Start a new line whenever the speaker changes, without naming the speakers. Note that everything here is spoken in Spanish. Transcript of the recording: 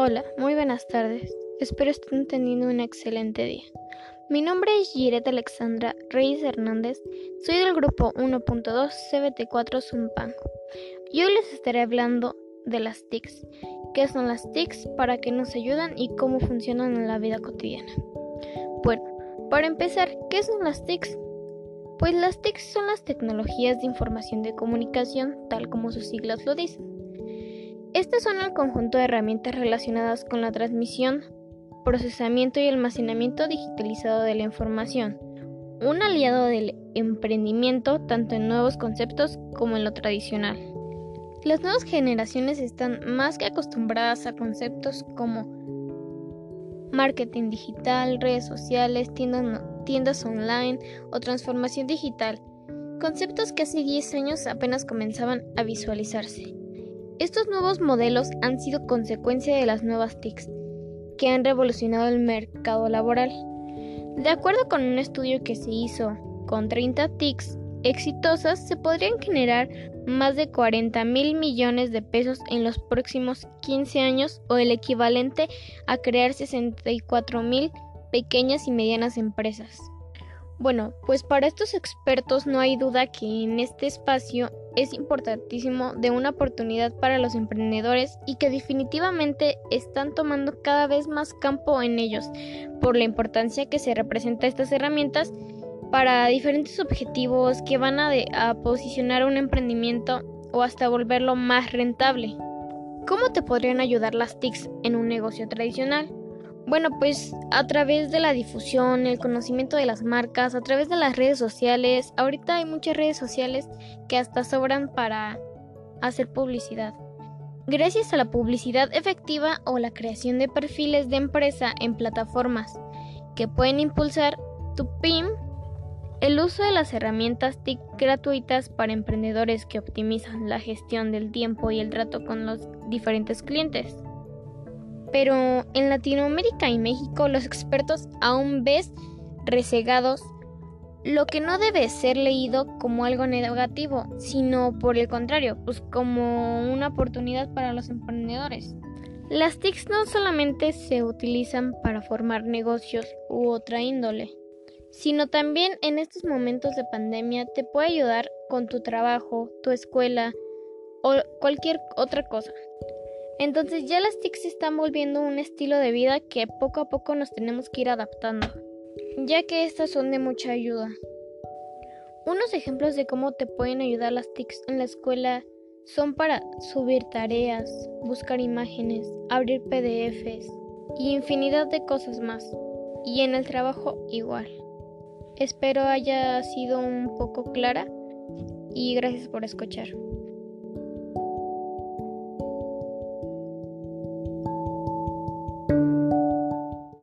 Hola, muy buenas tardes. Espero estén teniendo un excelente día. Mi nombre es Giret Alexandra Reyes Hernández. Soy del grupo 1.2 CBT4 Zumpango. Y hoy les estaré hablando de las TICs. ¿Qué son las TICs? ¿Para qué nos ayudan? ¿Y cómo funcionan en la vida cotidiana? Bueno, para empezar, ¿qué son las TICs? Pues las TICs son las tecnologías de información de comunicación, tal como sus siglas lo dicen. Estas son el conjunto de herramientas relacionadas con la transmisión, procesamiento y almacenamiento digitalizado de la información, un aliado del emprendimiento tanto en nuevos conceptos como en lo tradicional. Las nuevas generaciones están más que acostumbradas a conceptos como marketing digital, redes sociales, tiendas, tiendas online o transformación digital, conceptos que hace 10 años apenas comenzaban a visualizarse. Estos nuevos modelos han sido consecuencia de las nuevas TICs, que han revolucionado el mercado laboral. De acuerdo con un estudio que se hizo con 30 TICs exitosas, se podrían generar más de 40 mil millones de pesos en los próximos 15 años o el equivalente a crear 64 mil pequeñas y medianas empresas. Bueno, pues para estos expertos no hay duda que en este espacio es importantísimo de una oportunidad para los emprendedores y que definitivamente están tomando cada vez más campo en ellos por la importancia que se representa estas herramientas para diferentes objetivos que van a, a posicionar un emprendimiento o hasta volverlo más rentable. ¿Cómo te podrían ayudar las TICs en un negocio tradicional? Bueno, pues a través de la difusión, el conocimiento de las marcas, a través de las redes sociales. Ahorita hay muchas redes sociales que hasta sobran para hacer publicidad. Gracias a la publicidad efectiva o la creación de perfiles de empresa en plataformas que pueden impulsar tu PIM, el uso de las herramientas TIC gratuitas para emprendedores que optimizan la gestión del tiempo y el trato con los diferentes clientes. Pero en Latinoamérica y México los expertos aún ves resegados lo que no debe ser leído como algo negativo, sino por el contrario, pues como una oportunidad para los emprendedores. Las TICs no solamente se utilizan para formar negocios u otra índole, sino también en estos momentos de pandemia te puede ayudar con tu trabajo, tu escuela o cualquier otra cosa. Entonces ya las TICs se están volviendo un estilo de vida que poco a poco nos tenemos que ir adaptando, ya que estas son de mucha ayuda. Unos ejemplos de cómo te pueden ayudar las TICs en la escuela son para subir tareas, buscar imágenes, abrir PDFs y infinidad de cosas más. Y en el trabajo igual. Espero haya sido un poco clara y gracias por escuchar.